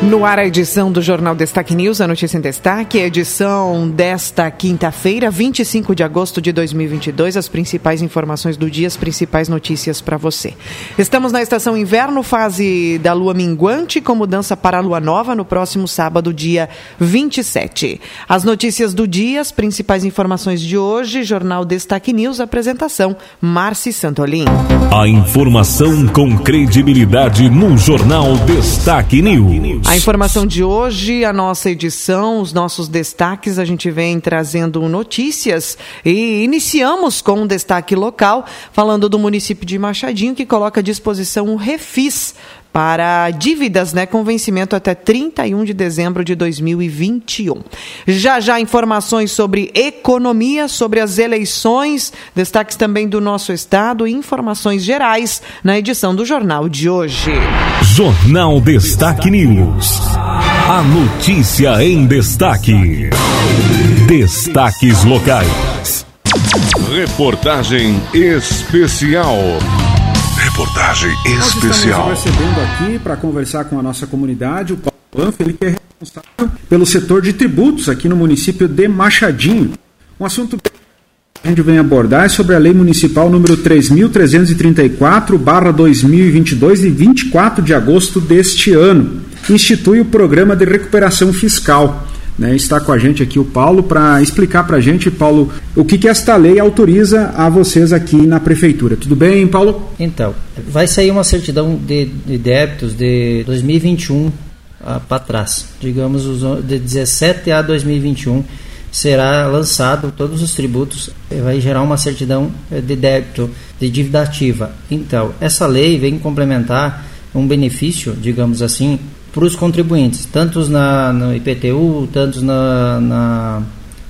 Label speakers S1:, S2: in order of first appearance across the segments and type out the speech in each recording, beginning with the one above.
S1: No ar, a edição do Jornal Destaque News, a notícia em destaque, edição desta quinta-feira, 25 de agosto de 2022, as principais informações do dia, as principais notícias para você. Estamos na estação inverno, fase da lua minguante, com mudança para a lua nova no próximo sábado, dia 27. As notícias do dia, as principais informações de hoje, Jornal Destaque News, apresentação, Marci Santolin.
S2: A informação com credibilidade no Jornal Destaque News.
S1: A informação de hoje, a nossa edição, os nossos destaques, a gente vem trazendo notícias e iniciamos com um destaque local, falando do município de Machadinho, que coloca à disposição um refis para dívidas né, com vencimento até 31 de dezembro de 2021. Já já informações sobre economia, sobre as eleições, destaques também do nosso estado e informações gerais na edição do jornal de hoje.
S2: Jornal Destaque News. A notícia em destaque. Destaques locais. Reportagem especial. Reportagem especial.
S3: Nós estamos recebendo aqui para conversar com a nossa comunidade o Paulo Panf, ele que é responsável pelo setor de tributos aqui no município de Machadinho. Um assunto que a gente vem abordar é sobre a Lei Municipal número 3.334-2022, de 24 de agosto deste ano. Institui o Programa de Recuperação Fiscal. Né, está com a gente aqui o Paulo para explicar para a gente, Paulo, o que, que esta lei autoriza a vocês aqui na prefeitura. Tudo bem, Paulo?
S4: Então, vai sair uma certidão de, de débitos de 2021 ah, para trás, digamos, de 17 a 2021 será lançado todos os tributos, vai gerar uma certidão eh, de débito, de dívida ativa. Então, essa lei vem complementar um benefício, digamos assim, para os contribuintes, tantos na, no IPTU, tantos na, na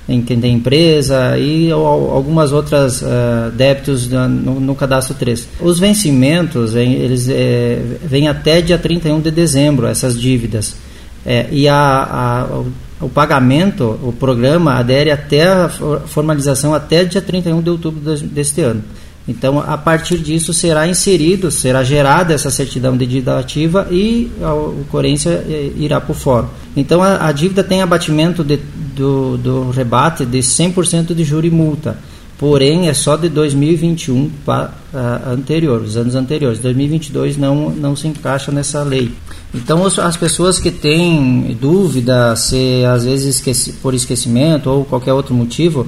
S4: em quem tem empresa e algumas outras uh, débitos no, no, cadastro 3. Os vencimentos, eles é, vêm até dia 31 de dezembro, essas dívidas. É, e a, a, o pagamento, o programa adere até a formalização até dia 31 de outubro deste ano. Então, a partir disso, será inserido, será gerada essa certidão de dívida ativa e a ocorrência eh, irá para o fórum. Então, a, a, dívida tem abatimento de, do, do rebate de 100% de juro e multa. Porém, é só de 2021 para uh, anterior, os anos anteriores. 2022 não, não se encaixa nessa lei. Então, as pessoas que têm dúvida, se às vezes esqueci, por esquecimento ou qualquer outro motivo,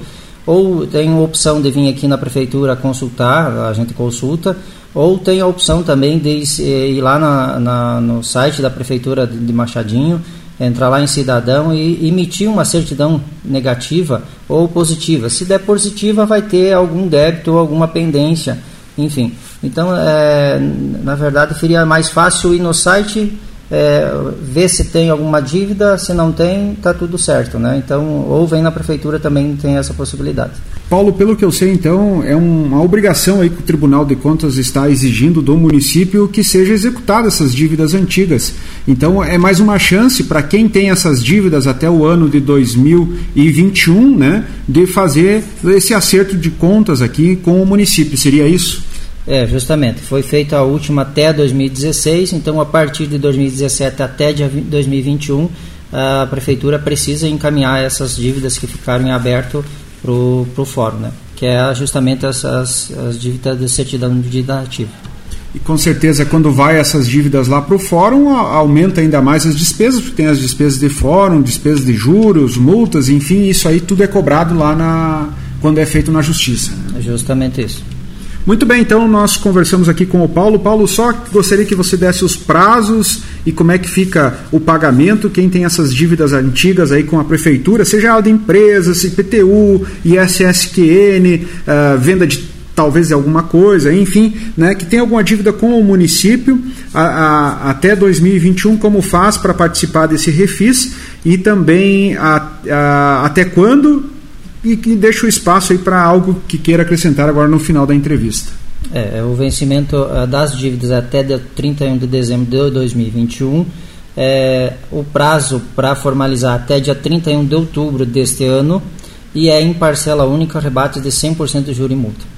S4: ou tem a opção de vir aqui na prefeitura consultar, a gente consulta, ou tem a opção também de ir lá na, na, no site da prefeitura de Machadinho, entrar lá em cidadão e emitir uma certidão negativa ou positiva. Se der positiva, vai ter algum débito ou alguma pendência, enfim. Então, é, na verdade, seria mais fácil ir no site é, ver se tem alguma dívida, se não tem, está tudo certo, né? Então, ou vem na prefeitura também tem essa possibilidade.
S3: Paulo, pelo que eu sei, então, é uma obrigação aí que o Tribunal de Contas está exigindo do município que seja executada essas dívidas antigas. Então, é mais uma chance para quem tem essas dívidas até o ano de 2021, né, de fazer esse acerto de contas aqui com o município. Seria isso?
S4: É, justamente. Foi feita a última até 2016, então a partir de 2017 até 2021, a prefeitura precisa encaminhar essas dívidas que ficaram em aberto para o fórum, né? que é justamente as, as, as dívidas de certidão de ativa.
S3: E com certeza, quando vai essas dívidas lá para o fórum, aumenta ainda mais as despesas, porque tem as despesas de fórum, despesas de juros, multas, enfim, isso aí tudo é cobrado lá na, quando é feito na justiça.
S4: É justamente isso.
S3: Muito bem, então nós conversamos aqui com o Paulo. Paulo, só gostaria que você desse os prazos e como é que fica o pagamento, quem tem essas dívidas antigas aí com a prefeitura, seja ela de empresas, IPTU, ISSQN, uh, eh, venda de talvez alguma coisa, enfim, né, que tem alguma dívida com o município a, a, até 2021, como faz para participar desse refis e também a, até quando e que deixa o espaço aí para algo que queira acrescentar agora no final da entrevista.
S4: É, é o vencimento uh, das dívidas até dia 31 de dezembro de 2021. É, o prazo para formalizar até dia 31 de outubro deste ano e é em parcela única rebate de 100% de juro e multa.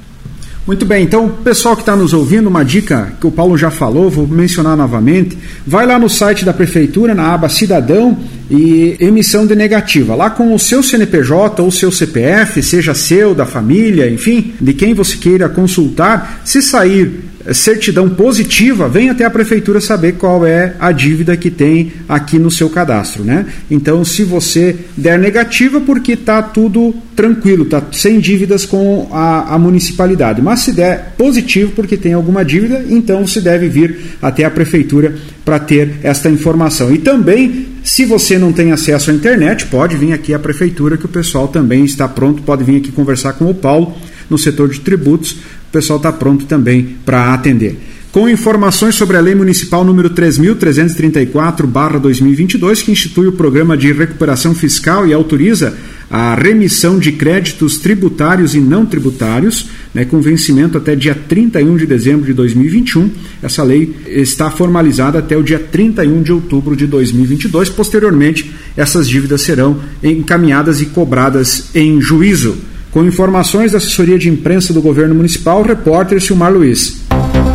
S3: Muito bem, então, pessoal que está nos ouvindo, uma dica que o Paulo já falou, vou mencionar novamente. Vai lá no site da Prefeitura, na aba Cidadão e emissão de negativa. Lá com o seu CNPJ ou seu CPF, seja seu, da família, enfim, de quem você queira consultar, se sair certidão positiva, vem até a prefeitura saber qual é a dívida que tem aqui no seu cadastro, né? Então, se você der negativa, porque está tudo tranquilo, está sem dívidas com a, a, municipalidade. Mas se der positivo, porque tem alguma dívida, então você deve vir até a prefeitura para ter esta informação. E também, se você não tem acesso à internet, pode vir aqui à prefeitura, que o pessoal também está pronto, pode vir aqui conversar com o Paulo no setor de tributos pessoal está pronto também para atender. Com informações sobre a Lei Municipal número 3.334-2022, que institui o Programa de Recuperação Fiscal e autoriza a remissão de créditos tributários e não tributários, né, com vencimento até dia 31 de dezembro de 2021. Essa lei está formalizada até o dia 31 de outubro de 2022. Posteriormente, essas dívidas serão encaminhadas e cobradas em juízo. Com informações da assessoria de imprensa do governo municipal, repórter Silmar Luiz.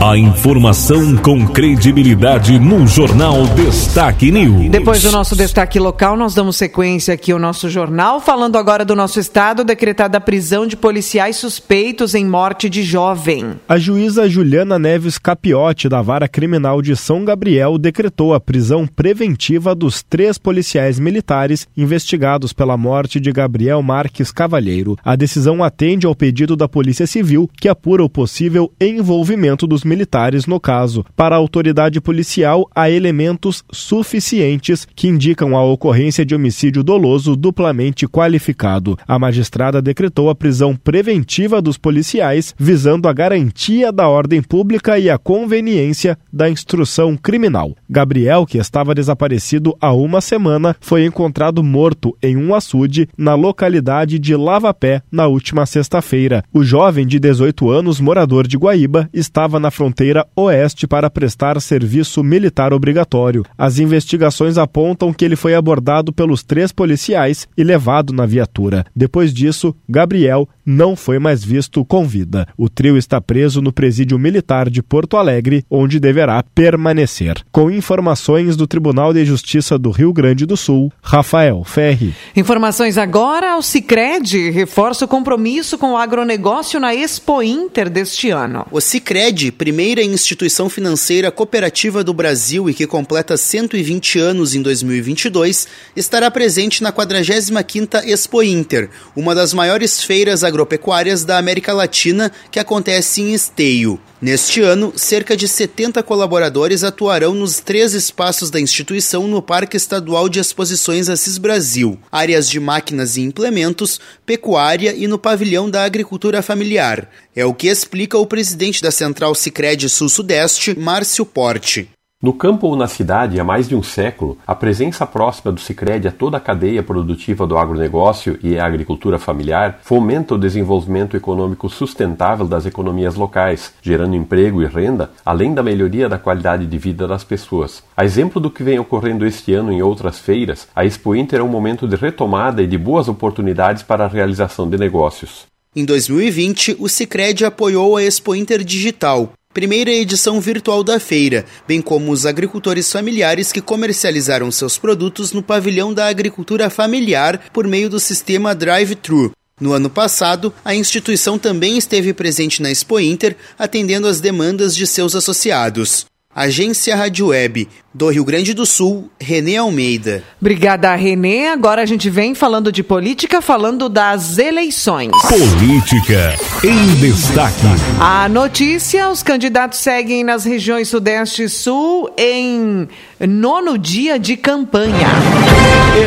S2: A informação com credibilidade no Jornal Destaque News.
S1: Depois do nosso destaque local, nós damos sequência aqui ao nosso jornal, falando agora do nosso estado, decretada a prisão de policiais suspeitos em morte de jovem.
S5: A juíza Juliana Neves Capiotti, da Vara Criminal de São Gabriel, decretou a prisão preventiva dos três policiais militares investigados pela morte de Gabriel Marques Cavalheiro. A decisão atende ao pedido da Polícia Civil, que apura o possível envolvimento dos militares no caso. Para a autoridade policial, há elementos suficientes que indicam a ocorrência de homicídio doloso duplamente qualificado. A magistrada decretou a prisão preventiva dos policiais, visando a garantia da ordem pública e a conveniência da instrução criminal. Gabriel, que estava desaparecido há uma semana, foi encontrado morto em um açude na localidade de Lavapé na última sexta-feira. O jovem de 18 anos, morador de Guaíba, estava na fronteira oeste para prestar serviço militar obrigatório. As investigações apontam que ele foi abordado pelos três policiais e levado na viatura. Depois disso, Gabriel não foi mais visto com vida. O trio está preso no presídio militar de Porto Alegre, onde deverá permanecer. Com informações do Tribunal de Justiça do Rio Grande do Sul, Rafael Ferri.
S1: Informações agora ao Cicred reforça o compromisso com o agronegócio na Expo Inter deste ano.
S6: O Cicred, primeira instituição financeira cooperativa do Brasil e que completa 120 anos em 2022, estará presente na 45ª Expo Inter, uma das maiores feiras agropecuárias da América Latina que acontece em Esteio. Neste ano, cerca de 70 colaboradores atuarão nos três espaços da instituição no Parque Estadual de Exposições Assis Brasil, áreas de máquinas e implementos, pecuária e no pavilhão da agricultura familiar. É o que explica o presidente da Central Sicredi Sul-Sudeste, Márcio Porte.
S7: No campo ou na cidade, há mais de um século, a presença próxima do Sicredi a toda a cadeia produtiva do agronegócio e a agricultura familiar fomenta o desenvolvimento econômico sustentável das economias locais, gerando emprego e renda, além da melhoria da qualidade de vida das pessoas. A exemplo do que vem ocorrendo este ano em outras feiras, a Expo Inter é um momento de retomada e de boas oportunidades para a realização de negócios.
S6: Em 2020, o Sicredi apoiou a Expo Inter Digital, primeira edição virtual da feira, bem como os agricultores familiares que comercializaram seus produtos no pavilhão da agricultura familiar por meio do sistema Drive-Thru. No ano passado, a instituição também esteve presente na Expo Inter, atendendo às demandas de seus associados. Agência Rádio Web do Rio Grande do Sul, Renê Almeida.
S1: Obrigada, Renê. Agora a gente vem falando de política, falando das eleições.
S2: Política em destaque.
S1: A notícia: os candidatos seguem nas regiões Sudeste e Sul em nono dia de campanha.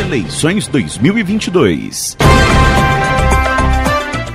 S8: Eleições 2022.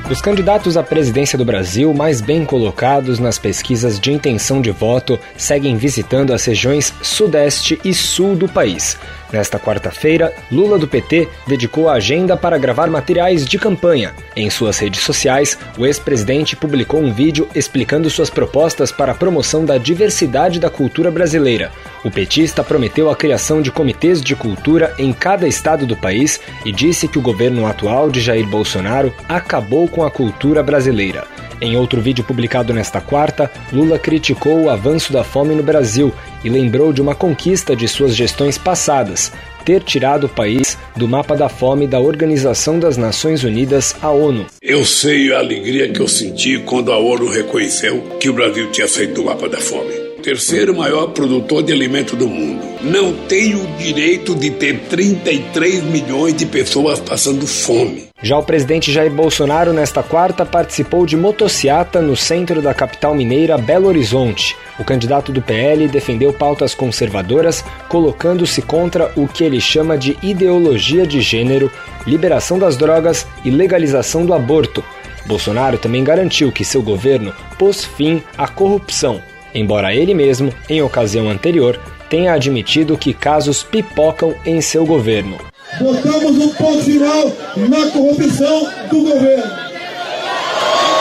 S8: Os candidatos à presidência do Brasil mais bem colocados nas pesquisas de intenção de voto seguem visitando as regiões Sudeste e Sul do país. Nesta quarta-feira, Lula do PT dedicou a agenda para gravar materiais de campanha. Em suas redes sociais, o ex-presidente publicou um vídeo explicando suas propostas para a promoção da diversidade da cultura brasileira. O petista prometeu a criação de comitês de cultura em cada estado do país e disse que o governo atual de Jair Bolsonaro acabou com a cultura brasileira. Em outro vídeo publicado nesta quarta, Lula criticou o avanço da fome no Brasil e lembrou de uma conquista de suas gestões passadas, ter tirado o país do mapa da fome da Organização das Nações Unidas, a ONU.
S9: Eu sei a alegria que eu senti quando a ONU reconheceu que o Brasil tinha saído do mapa da fome terceiro maior produtor de alimento do mundo. Não tem o direito de ter 33 milhões de pessoas passando fome.
S8: Já o presidente Jair Bolsonaro, nesta quarta, participou de motociata no centro da capital mineira Belo Horizonte. O candidato do PL defendeu pautas conservadoras, colocando-se contra o que ele chama de ideologia de gênero, liberação das drogas e legalização do aborto. Bolsonaro também garantiu que seu governo pôs fim à corrupção embora ele mesmo, em ocasião anterior, tenha admitido que casos pipocam em seu governo.
S10: Botamos um ponto final na corrupção do governo.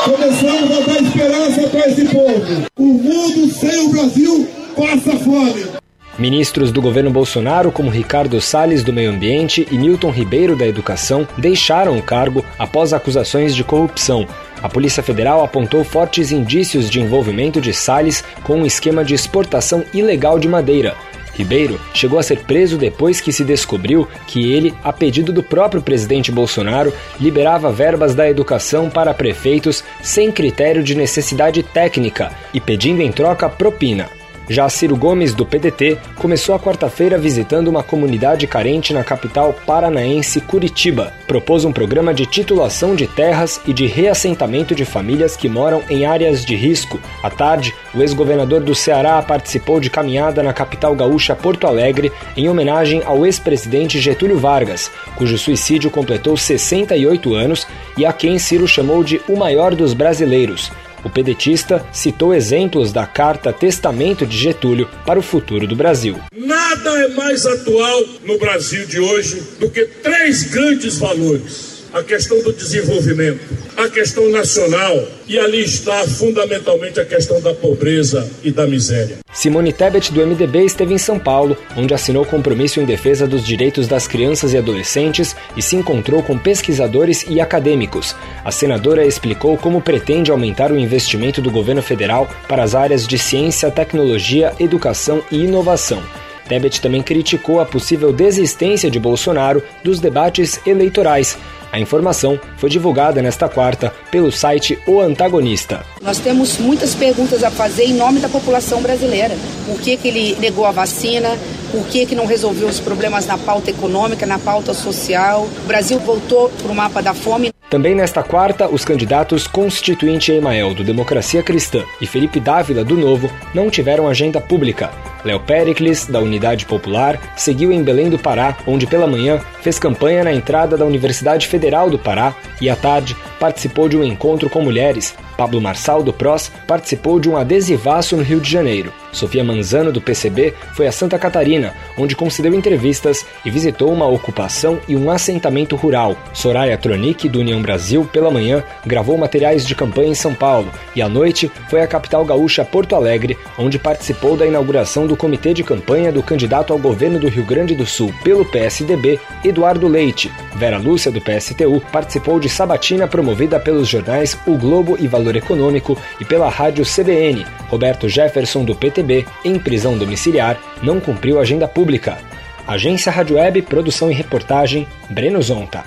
S10: Começamos a dar esperança para esse povo. O mundo sem o Brasil passa fome.
S8: Ministros do governo Bolsonaro, como Ricardo Salles do Meio Ambiente e Milton Ribeiro da Educação, deixaram o cargo após acusações de corrupção. A Polícia Federal apontou fortes indícios de envolvimento de Salles com um esquema de exportação ilegal de madeira. Ribeiro chegou a ser preso depois que se descobriu que ele, a pedido do próprio presidente Bolsonaro, liberava verbas da educação para prefeitos sem critério de necessidade técnica e pedindo em troca propina. Já Ciro Gomes, do PDT, começou a quarta-feira visitando uma comunidade carente na capital paranaense Curitiba. Propôs um programa de titulação de terras e de reassentamento de famílias que moram em áreas de risco. À tarde, o ex-governador do Ceará participou de caminhada na capital gaúcha Porto Alegre em homenagem ao ex-presidente Getúlio Vargas, cujo suicídio completou 68 anos e a quem Ciro chamou de o maior dos brasileiros. O pedetista citou exemplos da Carta Testamento de Getúlio para o futuro do Brasil.
S11: Nada é mais atual no Brasil de hoje do que três grandes valores a questão do desenvolvimento, a questão nacional e ali está fundamentalmente a questão da pobreza e da miséria.
S8: Simone Tebet, do MDB, esteve em São Paulo, onde assinou compromisso em defesa dos direitos das crianças e adolescentes e se encontrou com pesquisadores e acadêmicos. A senadora explicou como pretende aumentar o investimento do governo federal para as áreas de ciência, tecnologia, educação e inovação. Tebet também criticou a possível desistência de Bolsonaro dos debates eleitorais. A informação foi divulgada nesta quarta pelo site O Antagonista.
S12: Nós temos muitas perguntas a fazer em nome da população brasileira. Por que, que ele negou a vacina? Por que, que não resolveu os problemas na pauta econômica, na pauta social? O Brasil voltou para o mapa da fome.
S8: Também nesta quarta, os candidatos Constituinte Emael, do Democracia Cristã, e Felipe Dávila, do Novo, não tiveram agenda pública. Léo Pericles, da Unidade Popular, seguiu em Belém do Pará, onde pela manhã fez campanha na entrada da Universidade Federal do Pará e à tarde participou de um encontro com mulheres. Pablo Marçal, do PROS, participou de um adesivaço no Rio de Janeiro. Sofia Manzano, do PCB, foi a Santa Catarina, onde concedeu entrevistas e visitou uma ocupação e um assentamento rural. Soraya Tronic, do União Brasil, pela manhã, gravou materiais de campanha em São Paulo e à noite foi à capital gaúcha Porto Alegre, onde participou da inauguração do comitê de campanha do candidato ao governo do Rio Grande do Sul pelo PSDB, Eduardo Leite. Vera Lúcia, do PSTU, participou de sabatina promovida pelos jornais O Globo e Valor Econômico e pela rádio CBN. Roberto Jefferson, do PTB, em prisão domiciliar, não cumpriu agenda pública. Agência Rádio Web, produção e reportagem, Breno Zonta.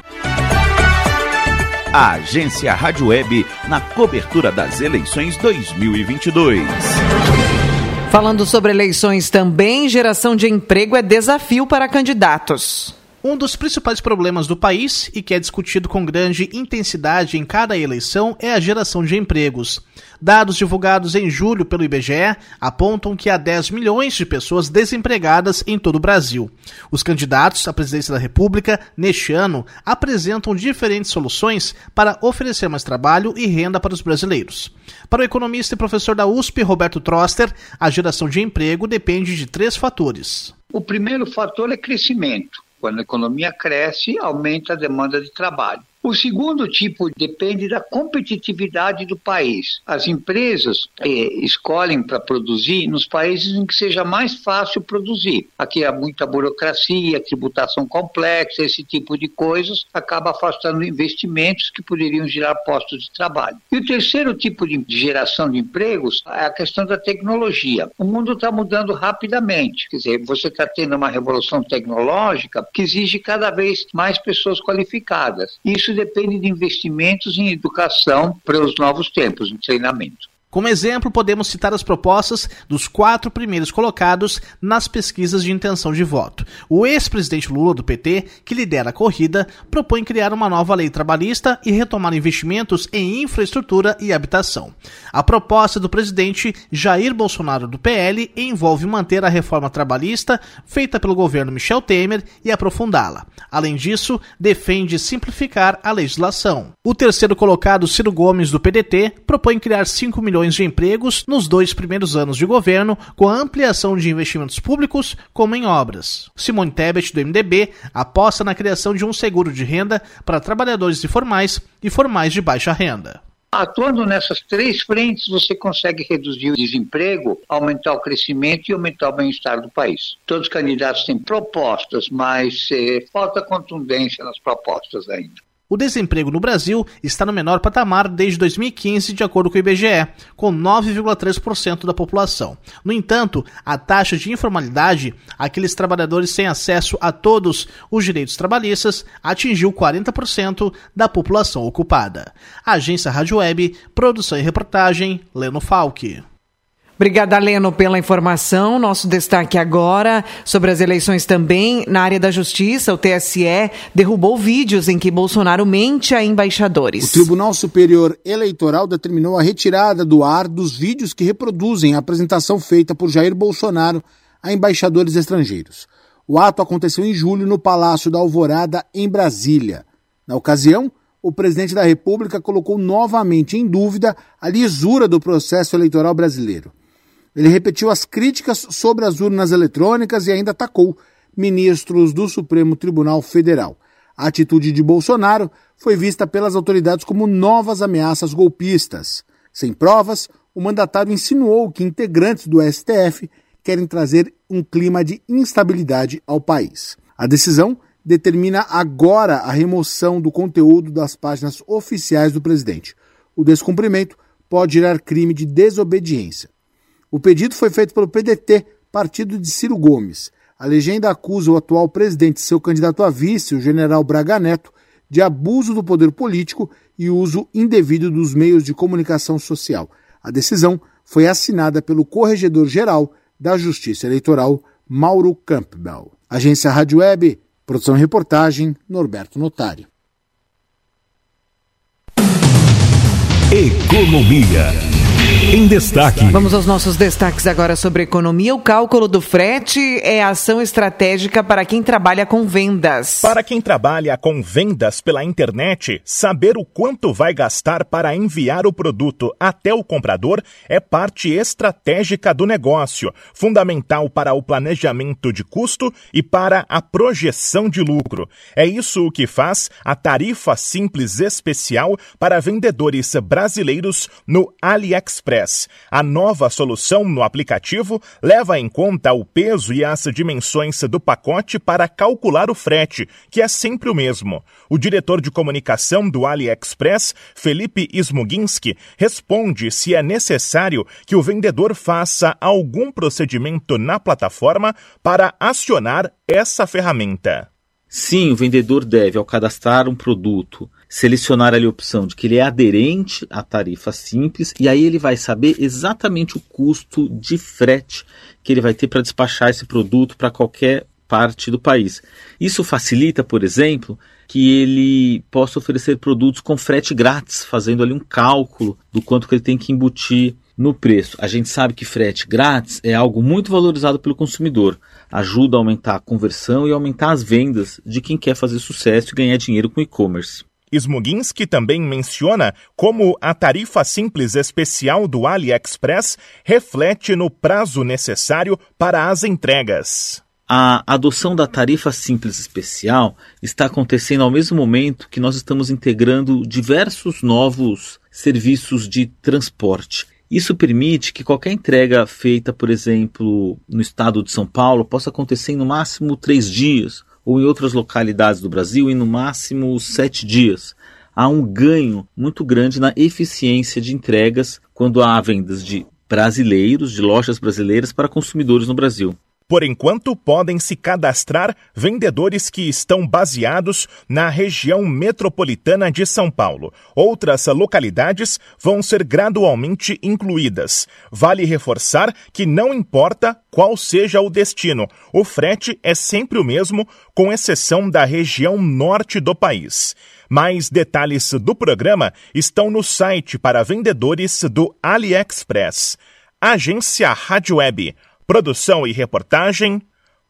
S13: A Agência Rádio Web na cobertura das eleições 2022.
S1: Falando sobre eleições também, geração de emprego é desafio para candidatos.
S14: Um dos principais problemas do país e que é discutido com grande intensidade em cada eleição é a geração de empregos. Dados divulgados em julho pelo IBGE apontam que há 10 milhões de pessoas desempregadas em todo o Brasil. Os candidatos à presidência da República, neste ano, apresentam diferentes soluções para oferecer mais trabalho e renda para os brasileiros. Para o economista e professor da USP, Roberto Troster, a geração de emprego depende de três fatores.
S15: O primeiro fator é crescimento. Quando a economia cresce, aumenta a demanda de trabalho. O segundo tipo depende da competitividade do país. As empresas eh, escolhem para produzir nos países em que seja mais fácil produzir. Aqui há muita burocracia, tributação complexa, esse tipo de coisas acaba afastando investimentos que poderiam gerar postos de trabalho. E o terceiro tipo de geração de empregos é a questão da tecnologia. O mundo está mudando rapidamente. Quer dizer, você está tendo uma revolução tecnológica que exige cada vez mais pessoas qualificadas. Isso isso depende de investimentos em educação para os novos tempos, em treinamento.
S14: Como exemplo, podemos citar as propostas dos quatro primeiros colocados nas pesquisas de intenção de voto. O ex-presidente Lula do PT, que lidera a corrida, propõe criar uma nova lei trabalhista e retomar investimentos em infraestrutura e habitação. A proposta do presidente Jair Bolsonaro do PL envolve manter a reforma trabalhista feita pelo governo Michel Temer e aprofundá-la. Além disso, defende simplificar a legislação. O terceiro colocado, Ciro Gomes do PDT, propõe criar 5 milhões milhões de empregos nos dois primeiros anos de governo, com a ampliação de investimentos públicos, como em obras. Simone Tebet, do MDB, aposta na criação de um seguro de renda para trabalhadores informais e formais de baixa renda.
S15: Atuando nessas três frentes, você consegue reduzir o desemprego, aumentar o crescimento e aumentar o bem-estar do país. Todos os candidatos têm propostas, mas eh, falta contundência nas propostas ainda.
S14: O desemprego no Brasil está no menor patamar desde 2015, de acordo com o IBGE, com 9,3% da população. No entanto, a taxa de informalidade, aqueles trabalhadores sem acesso a todos os direitos trabalhistas, atingiu 40% da população ocupada. Agência Rádio Web, produção e reportagem, Leno Falck.
S1: Obrigada, Leno, pela informação. Nosso destaque agora sobre as eleições também na área da justiça. O TSE derrubou vídeos em que Bolsonaro mente a embaixadores.
S16: O Tribunal Superior Eleitoral determinou a retirada do ar dos vídeos que reproduzem a apresentação feita por Jair Bolsonaro a embaixadores estrangeiros. O ato aconteceu em julho no Palácio da Alvorada, em Brasília. Na ocasião, o presidente da República colocou novamente em dúvida a lisura do processo eleitoral brasileiro. Ele repetiu as críticas sobre as urnas eletrônicas e ainda atacou ministros do Supremo Tribunal Federal. A atitude de Bolsonaro foi vista pelas autoridades como novas ameaças golpistas. Sem provas, o mandatário insinuou que integrantes do STF querem trazer um clima de instabilidade ao país. A decisão determina agora a remoção do conteúdo das páginas oficiais do presidente. O descumprimento pode gerar crime de desobediência. O pedido foi feito pelo PDT, partido de Ciro Gomes. A legenda acusa o atual presidente e seu candidato a vice, o general Braga Neto, de abuso do poder político e uso indevido dos meios de comunicação social. A decisão foi assinada pelo Corregedor-Geral da Justiça Eleitoral, Mauro Campbell. Agência Rádio Web, produção e reportagem, Norberto Notário.
S2: Economia. Em destaque.
S1: Vamos aos nossos destaques agora sobre economia. O cálculo do frete é ação estratégica para quem trabalha com vendas.
S17: Para quem trabalha com vendas pela internet, saber o quanto vai gastar para enviar o produto até o comprador é parte estratégica do negócio, fundamental para o planejamento de custo e para a projeção de lucro. É isso o que faz a tarifa simples especial para vendedores brasileiros no AliExpress. Express. A nova solução no aplicativo leva em conta o peso e as dimensões do pacote para calcular o frete, que é sempre o mesmo. O diretor de comunicação do AliExpress, Felipe Smuginski, responde se é necessário que o vendedor faça algum procedimento na plataforma para acionar essa ferramenta.
S18: Sim, o vendedor deve, ao cadastrar um produto, selecionar ali a opção de que ele é aderente à tarifa simples e aí ele vai saber exatamente o custo de frete que ele vai ter para despachar esse produto para qualquer parte do país. Isso facilita, por exemplo, que ele possa oferecer produtos com frete grátis, fazendo ali um cálculo do quanto que ele tem que embutir no preço. A gente sabe que frete grátis é algo muito valorizado pelo consumidor, ajuda a aumentar a conversão e aumentar as vendas de quem quer fazer sucesso e ganhar dinheiro com e-commerce.
S17: Smuginski também menciona como a tarifa simples especial do AliExpress reflete no prazo necessário para as entregas.
S18: A adoção da tarifa simples especial está acontecendo ao mesmo momento que nós estamos integrando diversos novos serviços de transporte. Isso permite que qualquer entrega feita, por exemplo, no estado de São Paulo, possa acontecer no máximo três dias, ou em outras localidades do Brasil em no máximo sete dias. Há um ganho muito grande na eficiência de entregas quando há vendas de brasileiros, de lojas brasileiras para consumidores no Brasil.
S17: Por enquanto, podem se cadastrar vendedores que estão baseados na região metropolitana de São Paulo. Outras localidades vão ser gradualmente incluídas. Vale reforçar que não importa qual seja o destino, o frete é sempre o mesmo, com exceção da região norte do país. Mais detalhes do programa estão no site para vendedores do AliExpress. Agência Rádio Web Produção e reportagem,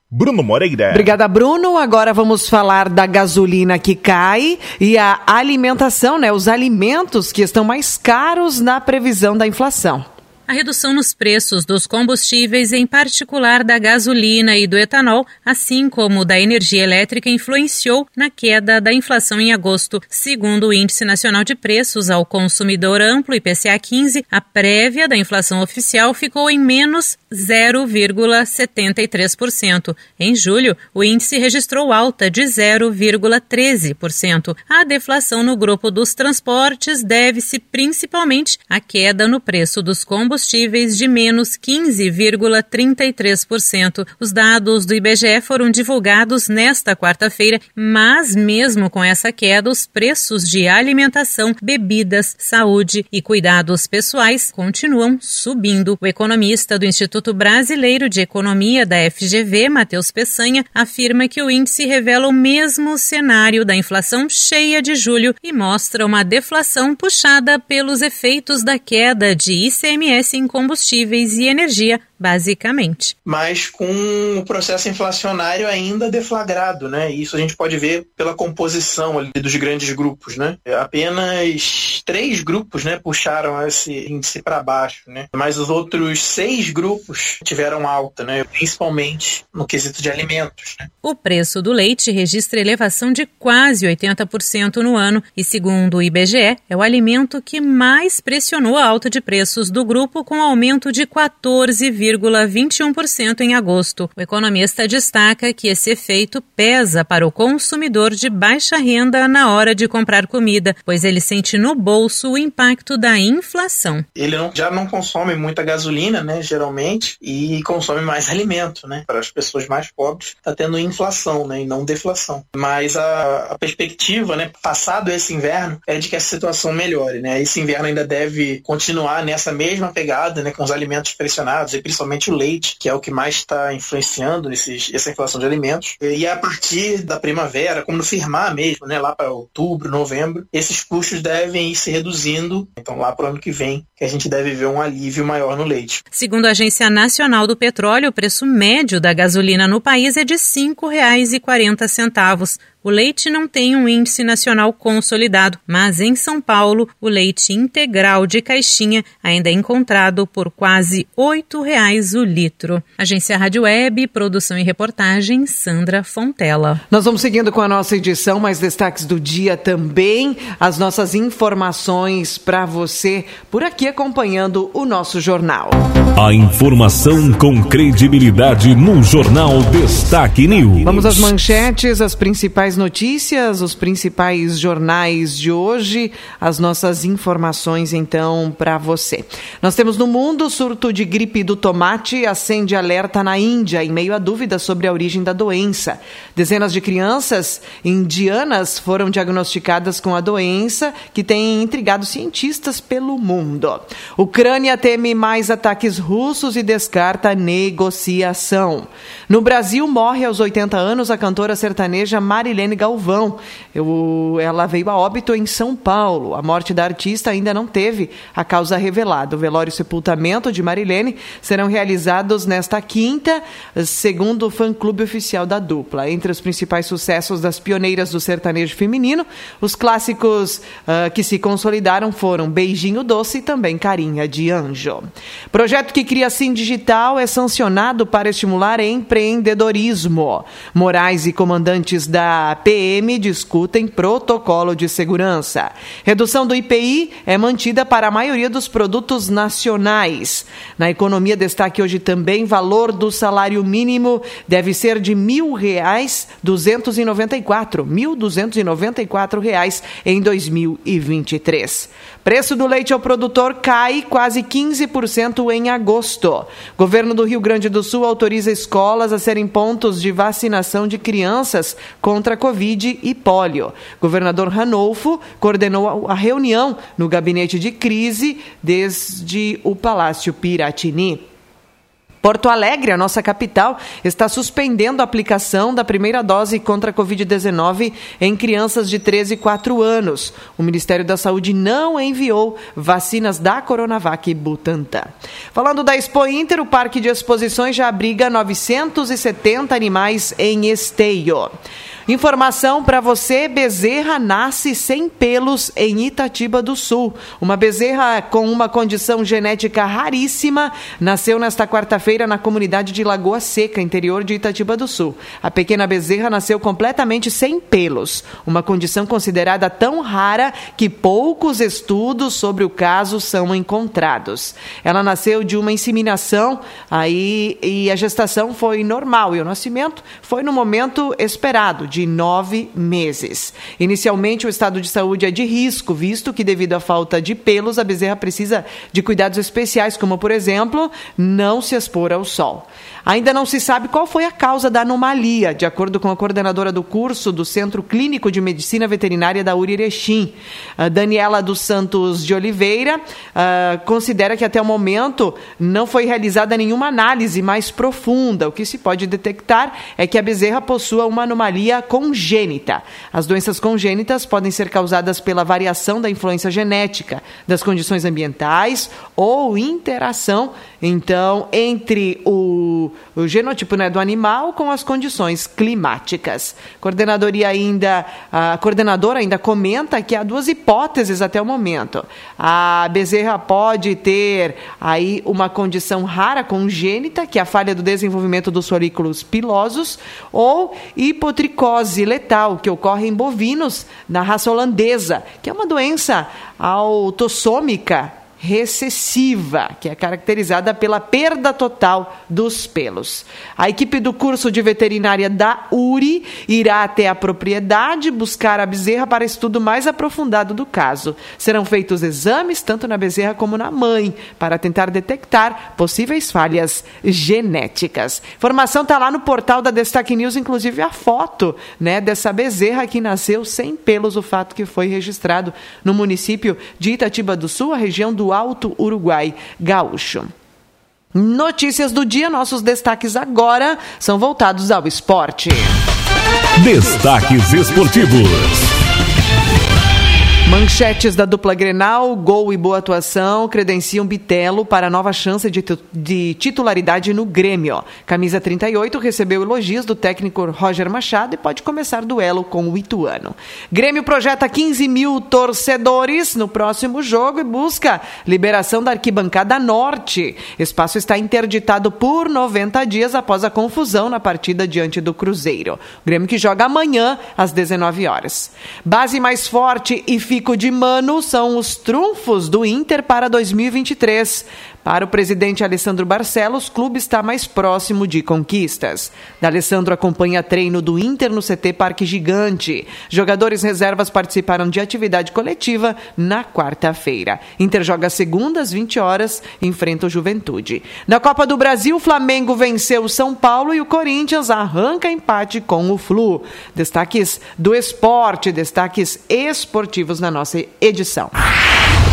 S17: Bruno Moreira.
S1: Obrigada, Bruno. Agora vamos falar da gasolina que cai e a alimentação, né? Os alimentos que estão mais caros na previsão da inflação.
S19: A redução nos preços dos combustíveis, em particular da gasolina e do etanol, assim como da energia elétrica, influenciou na queda da inflação em agosto. Segundo o Índice Nacional de Preços ao Consumidor Amplo, IPCA 15, a prévia da inflação oficial ficou em menos 0,73%. Em julho, o índice registrou alta de 0,13%. A deflação no grupo dos transportes deve-se principalmente à queda no preço dos combustíveis combustíveis de menos 15,33%. Os dados do IBGE foram divulgados nesta quarta-feira, mas mesmo com essa queda, os preços de alimentação, bebidas, saúde e cuidados pessoais continuam subindo. O economista do Instituto Brasileiro de Economia da FGV, Matheus Peçanha, afirma que o índice revela o mesmo cenário da inflação cheia de julho e mostra uma deflação puxada pelos efeitos da queda de ICMS em combustíveis e energia basicamente.
S20: Mas com o processo inflacionário ainda deflagrado, né? Isso a gente pode ver pela composição ali dos grandes grupos, né? Apenas três grupos, né, puxaram esse índice para baixo, né? Mas os outros seis grupos tiveram alta, né? Principalmente no quesito de alimentos. Né?
S19: O preço do leite registra elevação de quase 80% no ano e, segundo o IBGE, é o alimento que mais pressionou a alta de preços do grupo, com aumento de 14, 0,21% em agosto. O economista destaca que esse efeito pesa para o consumidor de baixa renda na hora de comprar comida, pois ele sente no bolso o impacto da inflação.
S20: Ele não, já não consome muita gasolina, né, geralmente, e consome mais alimento, né? Para as pessoas mais pobres, está tendo inflação, né, e não deflação. Mas a, a perspectiva, né, passado esse inverno, é de que essa situação melhore, né? Esse inverno ainda deve continuar nessa mesma pegada, né, com os alimentos pressionados e principalmente o leite, que é o que mais está influenciando nesses, essa inflação de alimentos. E a partir da primavera, no firmar mesmo, né, lá para outubro, novembro, esses custos devem ir se reduzindo. Então, lá para o ano que vem, que a gente deve ver um alívio maior no leite.
S19: Segundo a Agência Nacional do Petróleo, o preço médio da gasolina no país é de R$ 5,40. O leite não tem um índice nacional consolidado, mas em São Paulo, o leite integral de caixinha ainda é encontrado por quase R$ reais o litro. Agência Rádio Web, produção e reportagem, Sandra Fontela.
S1: Nós vamos seguindo com a nossa edição, mais destaques do dia também, as nossas informações para você por aqui acompanhando o nosso jornal.
S2: A informação com credibilidade no Jornal Destaque News.
S1: Vamos às manchetes, as principais principais notícias, os principais jornais de hoje, as nossas informações então para você. Nós temos no mundo surto de gripe do tomate acende alerta na Índia em meio a dúvidas sobre a origem da doença. Dezenas de crianças indianas foram diagnosticadas com a doença que tem intrigado cientistas pelo mundo. Ucrânia teme mais ataques russos e descarta negociação. No Brasil morre aos 80 anos a cantora sertaneja Marilene Galvão. Eu, ela veio a óbito em São Paulo. A morte da artista ainda não teve a causa revelada. O velório e sepultamento de Marilene serão realizados nesta quinta, segundo o fã-clube oficial da dupla. Entre os principais sucessos das pioneiras do sertanejo feminino, os clássicos uh, que se consolidaram foram Beijinho Doce e também Carinha de Anjo. Projeto que cria Sim Digital é sancionado para estimular empreendedorismo. Moraes e comandantes da PM discutem protocolo de segurança. Redução do IPI é mantida para a maioria dos produtos nacionais. Na economia, destaque hoje também valor do salário mínimo deve ser de e noventa e quatro reais em 2023. Preço do leite ao produtor cai quase 15% em agosto. Governo do Rio Grande do Sul autoriza escolas a serem pontos de vacinação de crianças contra Covid e pólio. Governador Ranolfo coordenou a reunião no gabinete de crise desde o Palácio Piratini. Porto Alegre, a nossa capital, está suspendendo a aplicação da primeira dose contra a Covid-19 em crianças de 13 e 4 anos. O Ministério da Saúde não enviou vacinas da Coronavac e Butantan. Falando da Expo Inter, o Parque de Exposições já abriga 970 animais em esteio. Informação para você: Bezerra nasce sem pelos em Itatiba do Sul. Uma bezerra com uma condição genética raríssima nasceu nesta quarta-feira na comunidade de Lagoa Seca, interior de Itatiba do Sul. A pequena bezerra nasceu completamente sem pelos, uma condição considerada tão rara que poucos estudos sobre o caso são encontrados. Ela nasceu de uma inseminação aí e a gestação foi normal e o nascimento foi no momento esperado de de nove meses. Inicialmente, o estado de saúde é de risco, visto que, devido à falta de pelos, a bezerra precisa de cuidados especiais, como, por exemplo, não se expor ao sol. Ainda não se sabe qual foi a causa da anomalia, de acordo com a coordenadora do curso do Centro Clínico de Medicina Veterinária da URI Erechim. Daniela dos Santos de Oliveira uh, considera que até o momento não foi realizada nenhuma análise mais profunda. O que se pode detectar é que a bezerra possua uma anomalia congênita. As doenças congênitas podem ser causadas pela variação da influência genética, das condições ambientais ou interação, então, entre o, o genotipo né, do animal com as condições climáticas. Coordenadoria ainda, a coordenadora ainda comenta que há duas hipóteses até o momento. A bezerra pode ter aí uma condição rara congênita, que é a falha do desenvolvimento dos folículos pilosos, ou hipotricose letal, que ocorre em bovinos da raça holandesa, que é uma doença autossômica recessiva, que é caracterizada pela perda total dos pelos. A equipe do curso de veterinária da URI irá até a propriedade buscar a bezerra para estudo mais aprofundado do caso. Serão feitos exames tanto na bezerra como na mãe para tentar detectar possíveis falhas genéticas. Informação está lá no portal da Destaque News, inclusive a foto, né, dessa bezerra que nasceu sem pelos, o fato que foi registrado no município de Itatiba do Sul, a região do Alto Uruguai Gaúcho. Notícias do dia, nossos destaques agora são voltados ao esporte.
S2: Destaques esportivos.
S1: Manchetes da dupla Grenal, gol e boa atuação credenciam Bitelo para nova chance de, de, titularidade no Grêmio. Camisa 38 recebeu elogios do técnico Roger Machado e pode começar duelo com o Ituano. Grêmio projeta 15 mil torcedores no próximo jogo e busca liberação da arquibancada norte. Espaço está interditado por 90 dias após a confusão na partida diante do Cruzeiro. Grêmio que joga amanhã às 19 horas. Base mais forte e fica de Mano são os trunfos do Inter para 2023. Para o presidente Alessandro Barcelos, o clube está mais próximo de conquistas. D'Alessandro acompanha treino do Inter no CT Parque Gigante. Jogadores reservas participaram de atividade coletiva na quarta-feira. Inter joga segunda às 20 horas e enfrenta o Juventude. Na Copa do Brasil, o Flamengo venceu o São Paulo e o Corinthians arranca empate com o Flu. Destaques do esporte, destaques esportivos na nossa edição.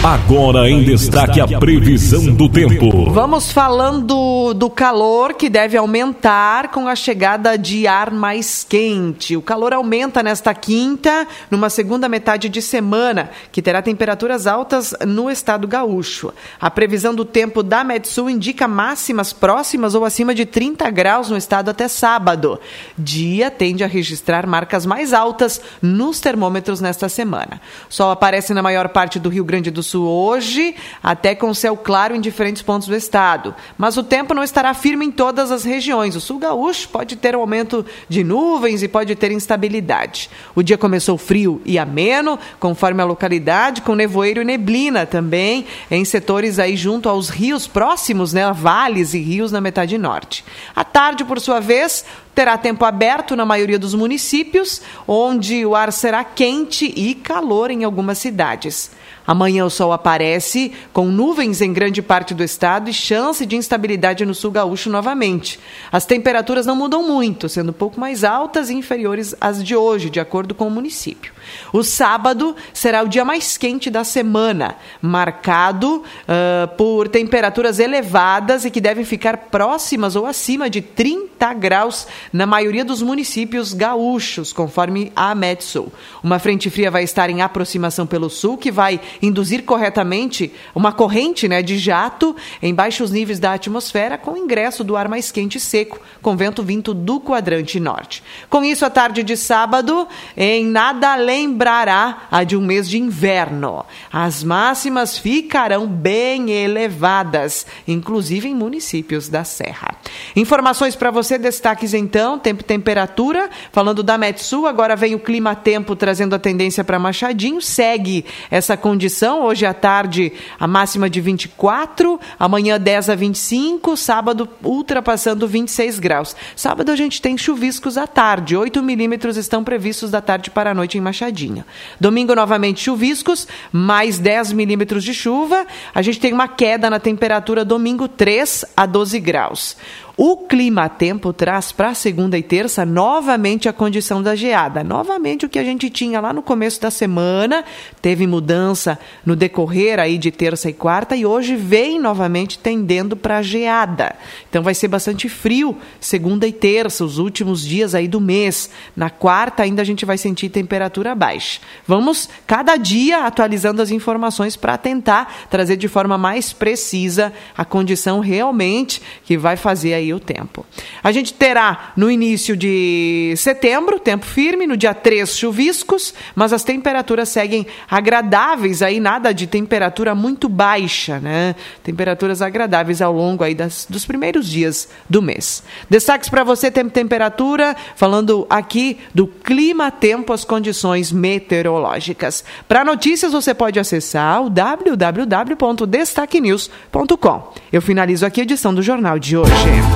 S2: Agora em destaque a previsão do tempo.
S1: Vamos falando do calor que deve aumentar com a chegada de ar mais quente. O calor aumenta nesta quinta, numa segunda metade de semana, que terá temperaturas altas no estado gaúcho. A previsão do tempo da Metsul indica máximas próximas ou acima de 30 graus no estado até sábado. Dia tende a registrar marcas mais altas nos termômetros nesta semana. Sol aparece na maior parte do Rio Grande do Sul hoje, até com céu claro em diferentes pontos do estado. Mas o tempo não estará firme em todas as regiões. O sul gaúcho pode ter um aumento de nuvens e pode ter instabilidade. O dia começou frio e ameno, conforme a localidade, com nevoeiro e neblina também em setores aí junto aos rios próximos, né, vales e rios na metade norte. À tarde, por sua vez, terá tempo aberto na maioria dos municípios, onde o ar será quente e calor em algumas cidades. Amanhã o sol aparece com nuvens em grande parte do estado e chance de instabilidade no sul gaúcho novamente. As temperaturas não mudam muito, sendo um pouco mais altas e inferiores às de hoje, de acordo com o município. O sábado será o dia mais quente da semana, marcado uh, por temperaturas elevadas e que devem ficar próximas ou acima de 30 graus na maioria dos municípios gaúchos, conforme a Metsul. Uma frente fria vai estar em aproximação pelo sul, que vai induzir corretamente uma corrente né, de jato em baixos níveis da atmosfera, com ingresso do ar mais quente e seco, com vento vindo do quadrante norte. Com isso, a tarde de sábado, em nada lembrará a de um mês de inverno. As máximas ficarão bem elevadas, inclusive em municípios da Serra. Informações para você, destaques então, tempo e temperatura. Falando da Metsul, agora vem o clima-tempo trazendo a tendência para Machadinho. Segue essa condição. Hoje à tarde, a máxima de 24, amanhã 10 a 25, sábado ultrapassando 26 graus. Sábado a gente tem chuviscos à tarde, 8 milímetros estão previstos da tarde para a noite em Machadinho. Domingo, novamente chuviscos, mais 10 milímetros de chuva. A gente tem uma queda na temperatura domingo 3 a 12 graus. O clima-tempo traz para segunda e terça novamente a condição da geada. Novamente o que a gente tinha lá no começo da semana, teve mudança no decorrer aí de terça e quarta e hoje vem novamente tendendo para geada. Então vai ser bastante frio segunda e terça, os últimos dias aí do mês. Na quarta ainda a gente vai sentir temperatura baixa. Vamos cada dia atualizando as informações para tentar trazer de forma mais precisa a condição realmente que vai fazer aí o tempo. A gente terá no início de setembro, tempo firme, no dia 3 chuviscos, mas as temperaturas seguem agradáveis aí, nada de temperatura muito baixa, né? Temperaturas agradáveis ao longo aí das, dos primeiros dias do mês. Destaques para você, tempo temperatura, falando aqui do clima, tempo, as condições meteorológicas. Para notícias você pode acessar o www.destaquenews.com. Eu finalizo aqui a edição do Jornal de hoje.